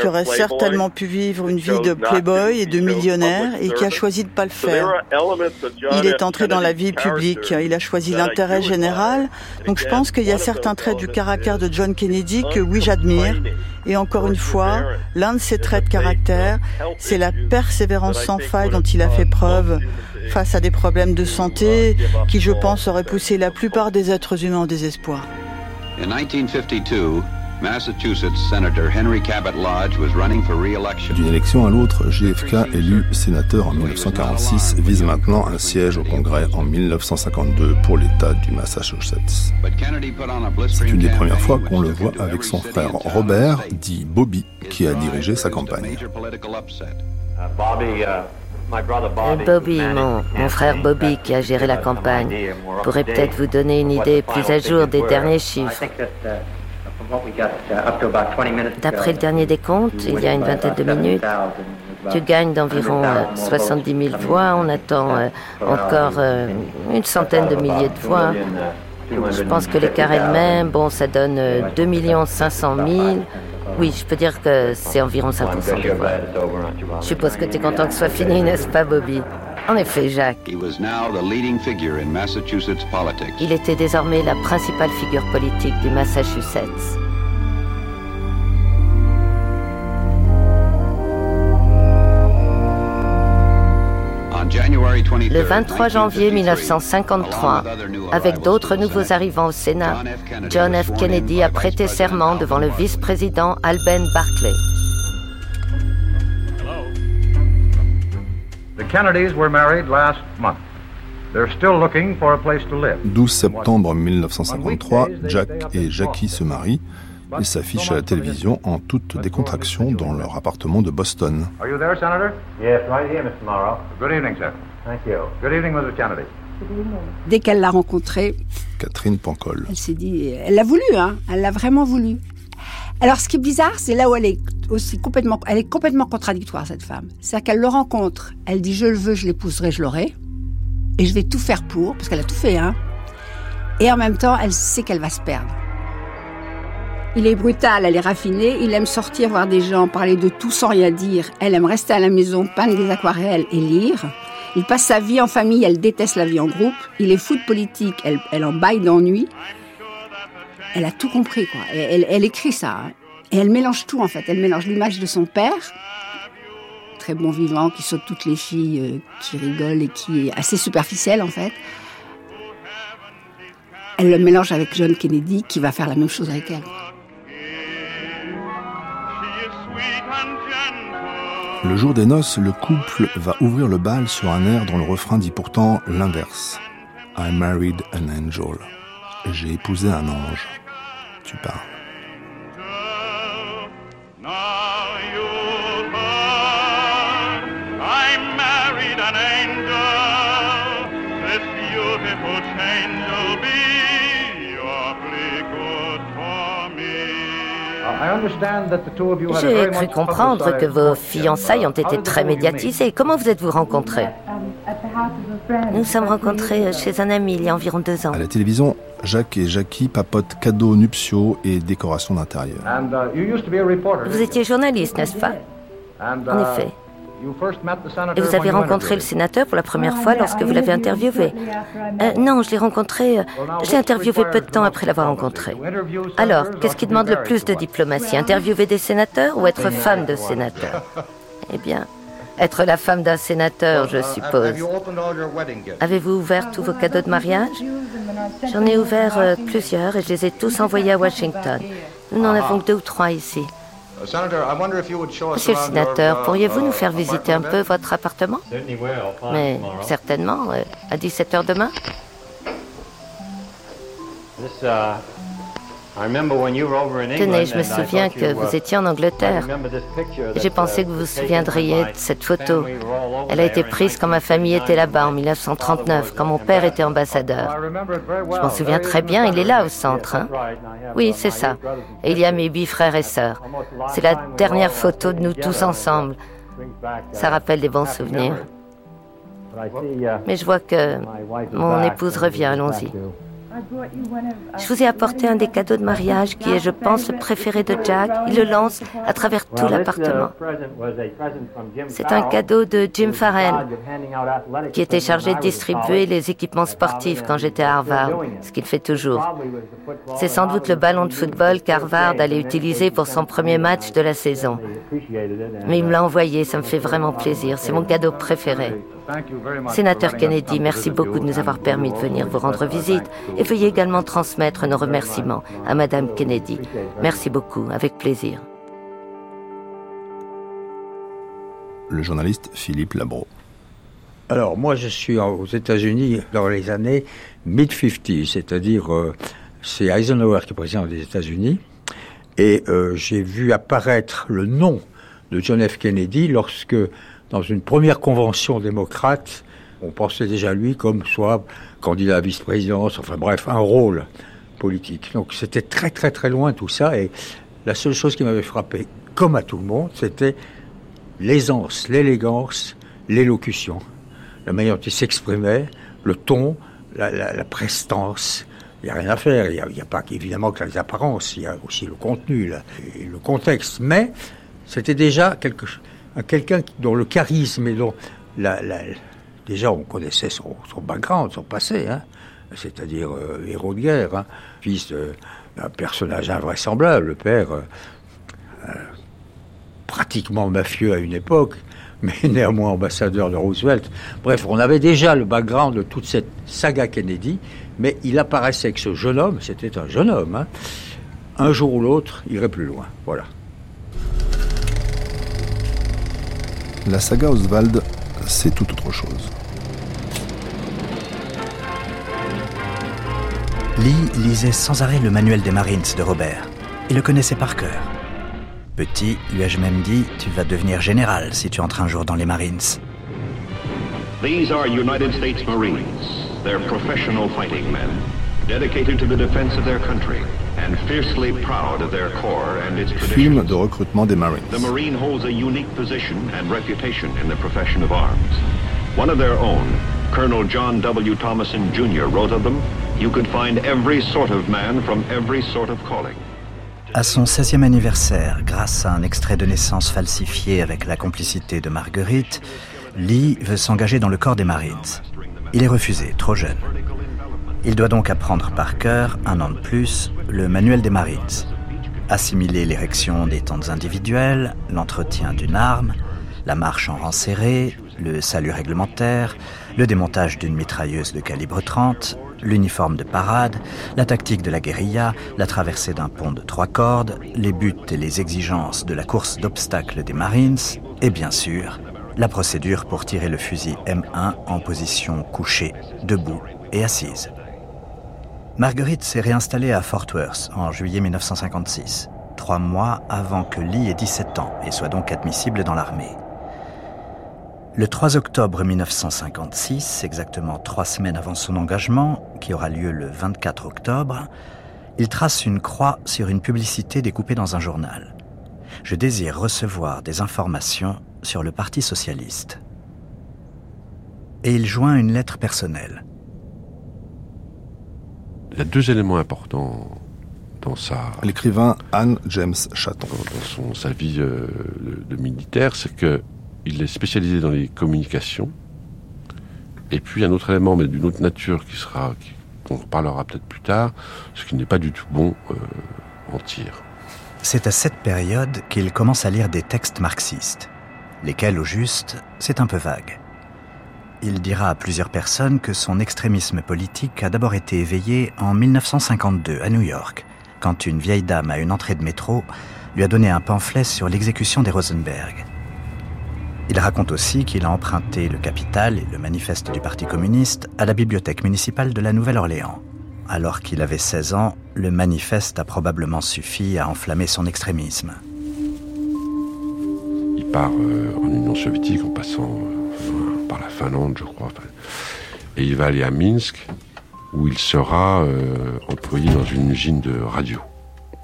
qui aurait certainement pu vivre une vie de playboy et de millionnaire, et qui a choisi de ne pas le faire. Il est entré dans la vie publique, il a choisi l'intérêt général, donc je pense qu'il y a certains traits du caractère de John Kennedy que oui j'admire. Et encore une fois, l'un de ses traits de caractère, c'est la persévérance sans faille dont il a fait preuve face à des problèmes de santé qui, je pense, auraient poussé la plupart des êtres humains au désespoir. En 1952, d'une élection à l'autre, JFK, élu sénateur en 1946, vise maintenant un siège au Congrès en 1952 pour l'État du Massachusetts. C'est une des premières fois qu'on le voit avec son frère Robert, dit Bobby, qui a dirigé sa campagne. Bobby, mon, mon, frère Bobby, qui a géré la campagne, pourrait peut-être vous donner une idée plus à jour des derniers chiffres. D'après le dernier décompte, il y a une vingtaine de minutes, tu gagnes d'environ 70 euh, 000 voix. On attend euh, encore euh, une centaine de milliers de voix. Je pense que l'écart est même. Bon, ça donne 2 500 000. Oui, je peux dire que c'est environ 5% des voix. Je suppose que tu es content que ce soit fini, n'est-ce pas, Bobby? En effet, Jacques. Il était désormais la principale figure politique du Massachusetts. Le 23 janvier 1953, avec d'autres nouveaux arrivants au Sénat, John F. Kennedy a prêté serment devant le vice-président Alben Barclay. 12 septembre 1953, Jack et Jackie se marient et s'affichent à la télévision en toute décontraction dans leur appartement de Boston. Dès qu'elle l'a rencontré, Catherine Pancol. Elle s'est dit, elle l'a voulu, hein, elle l'a vraiment voulu. Alors, ce qui est bizarre, c'est là où elle est aussi complètement, elle est complètement contradictoire cette femme. C'est-à-dire qu'elle le rencontre, elle dit je le veux, je l'épouserai, je l'aurai, et je vais tout faire pour, parce qu'elle a tout fait, hein. Et en même temps, elle sait qu'elle va se perdre. Il est brutal, elle est raffinée, il aime sortir voir des gens, parler de tout sans rien dire. Elle aime rester à la maison, peindre des aquarelles et lire. Il passe sa vie en famille, elle déteste la vie en groupe. Il est fou de politique, elle, elle en baille d'ennui. Elle a tout compris, quoi. Elle, écrit ça. Hein. Et elle mélange tout, en fait. Elle mélange l'image de son père, très bon vivant, qui saute toutes les filles, euh, qui rigole et qui est assez superficielle, en fait. Elle le mélange avec John Kennedy, qui va faire la même chose avec elle. Le jour des noces, le couple va ouvrir le bal sur un air dont le refrain dit pourtant l'inverse. I married an angel. J'ai épousé un ange. Tu parles. J'ai cru comprendre que vos fiançailles ont été très médiatisées. Comment vous êtes-vous rencontrés? Nous sommes rencontrés chez un ami il y a environ deux ans. À la télévision, Jacques et Jackie papotent cadeaux nuptiaux et décorations d'intérieur. Vous étiez journaliste, n'est-ce pas? En effet. Et vous avez rencontré le sénateur pour la première fois lorsque vous l'avez interviewé. euh, Non, je l'ai rencontré. Euh, j'ai interviewé peu de temps après l'avoir rencontré. Alors, qu'est-ce qui demande le plus de diplomatie Interviewer des sénateurs ou être femme de sénateur? Eh bien, être la femme d'un sénateur, je suppose. Avez-vous ouvert tous vos cadeaux de mariage? J'en ai ouvert euh, plusieurs et je les ai tous envoyés à Washington. Nous n'en avons que deux ou trois ici. Monsieur le sénateur, pourriez-vous nous faire visiter un peu votre appartement? Mais certainement, euh, à 17h demain Tenez, je me souviens que vous étiez en Angleterre. J'ai pensé que vous vous souviendriez de cette photo. Elle a été prise quand ma famille était là-bas en 1939, quand mon père était ambassadeur. Je m'en souviens très bien, il est là au centre. Hein. oui, c'est ça. Et il y a mes huit frères et sœurs. C'est la dernière photo de nous tous ensemble. Ça rappelle des bons souvenirs. Mais je vois que mon épouse revient, allons-y. Je vous ai apporté un des cadeaux de mariage qui est, je pense, le préféré de Jack. Il le lance à travers tout l'appartement. C'est un cadeau de Jim Farrell, qui était chargé de distribuer les équipements sportifs quand j'étais à Harvard, ce qu'il fait toujours. C'est sans doute le ballon de football qu'Harvard allait utiliser pour son premier match de la saison. Mais il me l'a envoyé, ça me fait vraiment plaisir. C'est mon cadeau préféré. Sénateur Kennedy, merci beaucoup de nous avoir permis de venir vous rendre visite et veuillez également transmettre nos remerciements à Madame Kennedy. Merci beaucoup, avec plaisir. Le journaliste Philippe Labro. Alors moi je suis aux États-Unis dans les années mid-50, c'est-à-dire euh, c'est Eisenhower qui est président des États-Unis et euh, j'ai vu apparaître le nom de John F. Kennedy lorsque dans une première convention démocrate, on pensait déjà lui comme soit candidat à vice-présidence, enfin bref, un rôle politique. Donc c'était très très très loin tout ça et la seule chose qui m'avait frappé, comme à tout le monde, c'était l'aisance, l'élégance, l'élocution, la manière dont il s'exprimait, le ton, la, prestance. Il n'y a rien à faire. Il n'y a, pas évidemment que les apparences, il y a aussi le contenu et le contexte. Mais c'était déjà quelque chose quelqu'un dont le charisme et dont déjà on connaissait son, background, son passé, hein, c'est-à-dire euh, héros de guerre, hein, fils d'un personnage invraisemblable, le père pratiquement mafieux à une époque, mais néanmoins ambassadeur de Roosevelt. Bref, on avait déjà le background de toute cette saga Kennedy, mais il apparaissait que ce jeune homme, c'était un jeune homme, hein, un jour ou l'autre, irait plus loin. Voilà. La saga Oswald, c'est tout autre chose. Lee lisait sans arrêt le manuel des Marines de Robert. Il le connaissait par cœur. Petit, lui ai-je même dit, tu vas devenir général si tu entres un jour dans les Marines. These are United States Marines. They're professional fighting men, dedicated to the defense of their country and fiercely proud of their corps and its traditions. Film de recrutement des Marines. The Marine holds a unique position and reputation in the profession of arms. One of their own, Colonel John W. Thomason Jr. wrote of them, you could find every sort of man from every sort of calling. À son 16e anniversaire, grâce à un extrait de naissance falsifié avec la complicité de Marguerite, Lee veut s'engager dans le corps des Marines. Il est refusé, trop jeune. Il doit donc apprendre par cœur, un an de plus, le manuel des Marines. Assimiler l'érection des tentes individuelles, l'entretien d'une arme, la marche en rang serré, le salut réglementaire, le démontage d'une mitrailleuse de calibre 30, l'uniforme de parade, la tactique de la guérilla, la traversée d'un pont de trois cordes, les buts et les exigences de la course d'obstacles des Marines, et bien sûr, la procédure pour tirer le fusil M1 en position couchée, debout et assise. Marguerite s'est réinstallée à Fort Worth en juillet 1956, trois mois avant que Lee ait 17 ans et soit donc admissible dans l'armée. Le 3 octobre 1956, exactement trois semaines avant son engagement, qui aura lieu le 24 octobre, il trace une croix sur une publicité découpée dans un journal. Je désire recevoir des informations sur le Parti socialiste. Et il joint une lettre personnelle. Il y a deux éléments importants dans sa... L'écrivain Anne James Chatton. Dans son, sa vie euh, de militaire, c'est que il est spécialisé dans les communications. Et puis un autre élément, mais d'une autre nature, qui sera, qu'on reparlera peut-être plus tard, ce qui n'est pas du tout bon euh, en tir. C'est à cette période qu'il commence à lire des textes marxistes, lesquels, au juste, c'est un peu vague. Il dira à plusieurs personnes que son extrémisme politique a d'abord été éveillé en 1952 à New York, quand une vieille dame à une entrée de métro lui a donné un pamphlet sur l'exécution des Rosenberg. Il raconte aussi qu'il a emprunté le Capital et le manifeste du Parti communiste à la bibliothèque municipale de la Nouvelle-Orléans. Alors qu'il avait 16 ans, le manifeste a probablement suffi à enflammer son extrémisme. Il part euh, en Union soviétique en passant euh, par la Finlande, je crois. Et il va aller à Minsk, où il sera euh, employé dans une usine de radio.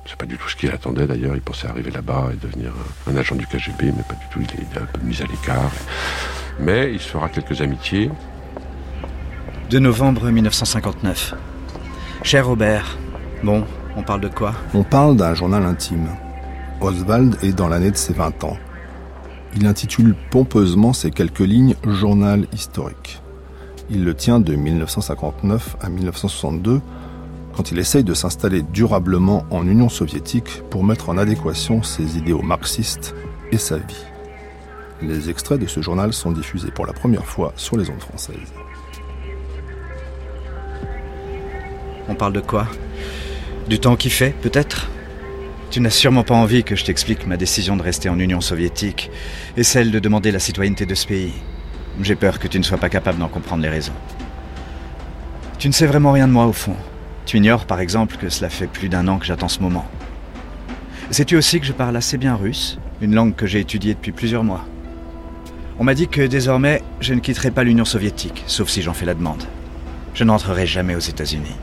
C'est pas du tout ce qu'il attendait d'ailleurs. Il pensait arriver là-bas et devenir un, agent du KGB, mais pas du tout. Il est, un peu mis à l'écart. Mais il se fera quelques amitiés. De novembre 1959. Cher Robert, bon, on parle de quoi? On parle d'un journal intime. Oswald est dans l'année de ses 20 ans. Il intitule pompeusement ces quelques lignes Journal historique. Il le tient de 1959 à 1962 quand il essaye de s'installer durablement en Union soviétique pour mettre en adéquation ses idéaux marxistes et sa vie. Les extraits de ce journal sont diffusés pour la première fois sur les ondes françaises. On parle de quoi? Du temps qui fait, peut-être? Tu n'as sûrement pas envie que je t'explique ma décision de rester en Union soviétique et celle de demander la citoyenneté de ce pays. J'ai peur que tu ne sois pas capable d'en comprendre les raisons. Tu ne sais vraiment rien de moi au fond. Tu ignores par exemple que cela fait plus d'un an que j'attends ce moment. Sais-tu aussi que je parle assez bien russe, une langue que j'ai étudiée depuis plusieurs mois? On m'a dit que désormais, je ne quitterai pas l'Union soviétique, sauf si j'en fais la demande. Je n'entrerai jamais aux États-Unis,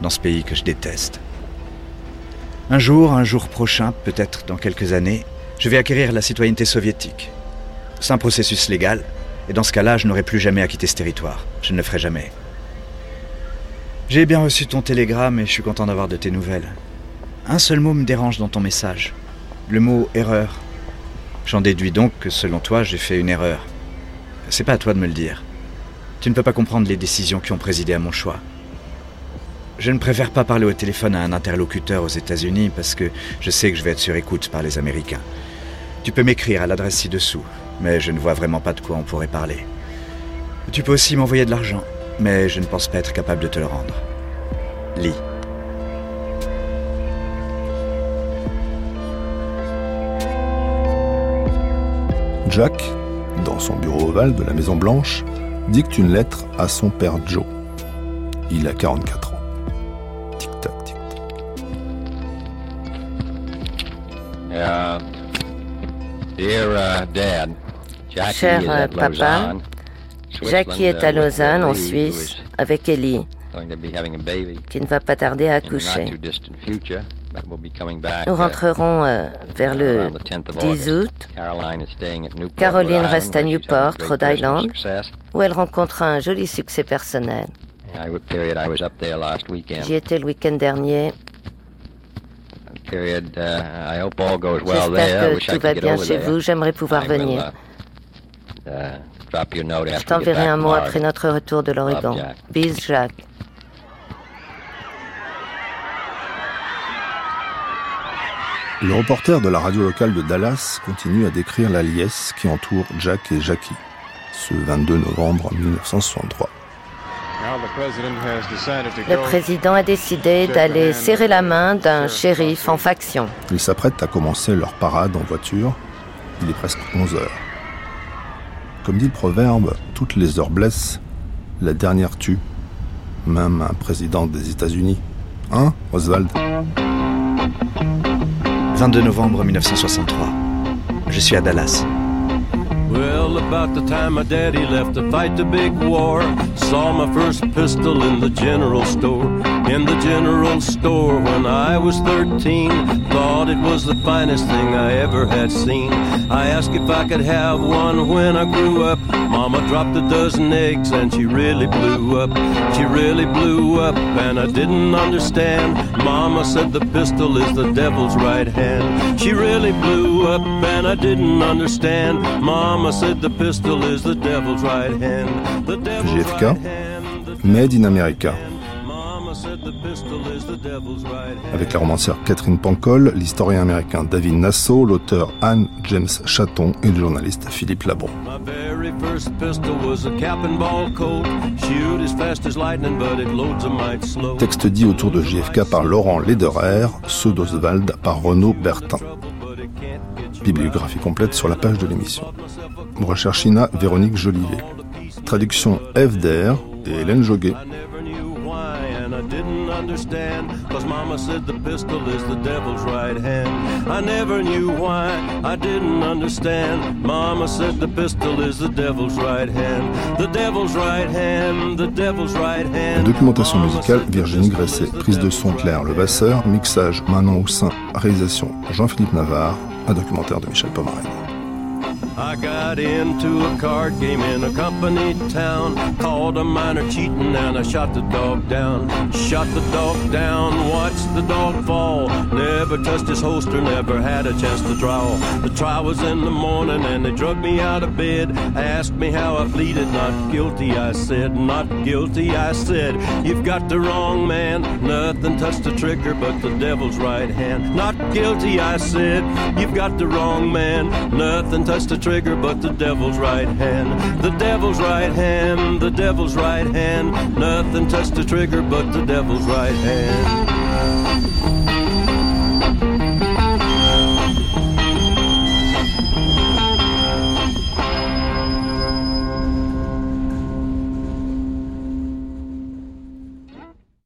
dans ce pays que je déteste. Un jour, un jour prochain, peut-être dans quelques années, je vais acquérir la citoyenneté soviétique. C'est un processus légal, et dans ce cas-là, je n'aurai plus jamais à quitter ce territoire. Je ne le ferai jamais. J'ai bien reçu ton télégramme et je suis content d'avoir de tes nouvelles. Un seul mot me dérange dans ton message. Le mot erreur. J'en déduis donc que selon toi, j'ai fait une erreur. C'est pas à toi de me le dire. Tu ne peux pas comprendre les décisions qui ont présidé à mon choix. Je ne préfère pas parler au téléphone à un interlocuteur aux États-Unis parce que je sais que je vais être sur écoute par les Américains. Tu peux m'écrire à l'adresse ci-dessous, mais je ne vois vraiment pas de quoi on pourrait parler. Tu peux aussi m'envoyer de l'argent, mais je ne pense pas être capable de te le rendre. Lis. Jack, dans son bureau ovale de la Maison Blanche, dicte une lettre à son père Joe. Il a 44 ans. Cher euh, papa, Jackie est à Lausanne, en Suisse, avec Ellie, qui ne va pas tarder à accoucher. Nous rentrerons euh, vers le 10 août. Caroline reste à Newport, Rhode Island, où elle rencontre un joli succès personnel. J'y étais le week-end dernier. J'espère que tout va bien chez vous. J'aimerais pouvoir venir. Je t'enverrai un mot après notre retour de l'Oregon. Bis, Jacques. Le reporter de la radio locale de Dallas continue à décrire la liesse qui entoure Jack et Jackie, ce 22 novembre 1963. Le président a décidé d'aller serrer la main d'un shérif en faction. Ils s'apprêtent à commencer leur parade en voiture. Il est presque 11 heures. Comme dit le proverbe, toutes les heures blessent, la dernière tue, même un président des États-Unis. Hein, Oswald? 22 novembre 1963. Je suis à Dallas. Well, about the time my daddy left to fight the big war, saw my first pistol in the general store. In the general store when I was 13, thought it was the finest thing I ever had seen. I asked if I could have one when I grew up. Mama dropped a dozen eggs and she really blew up. She really blew up and I didn't understand. Mama said the pistol is the devil's right hand. She really blew up and I didn't understand. Mama JFK, Made in America. Avec la romancière Catherine Pancol, l'historien américain David Nassau, l'auteur Anne James Chatton et le journaliste Philippe Labron. Texte dit autour de JFK par Laurent Lederer, ceux d'Oswald par Renaud Bertin. Bibliographie complète sur la page de l'émission. Recherchina Véronique Jolivet. Traduction FDR et Hélène Joguet. understand Cause mama said the pistol is the devil's right hand I never knew why I didn't understand Mama said the pistol is the devil's right hand The devil's right hand, the devil's right hand Documentation musicale Virginie Gresset Prise de son Claire Levasseur Mixage Manon Houssin Réalisation Jean-Philippe Navarre Un documentaire de Michel Pomarène I got into a card game in a company town. Called a miner cheating and I shot the dog down. Shot the dog down, watched the dog fall. Never touched his holster, never had a chance to draw. The trial was in the morning and they drug me out of bed. Asked me how I pleaded, not guilty, I said. Not guilty, I said. You've got the wrong man. Nothing touched the trigger but the devil's right hand. Not guilty, I said. You've got the wrong man. Nothing touched the trigger but the devil's right hand. The devil's right hand, the devil's right hand. Nothing touched the trigger but the devil's right hand.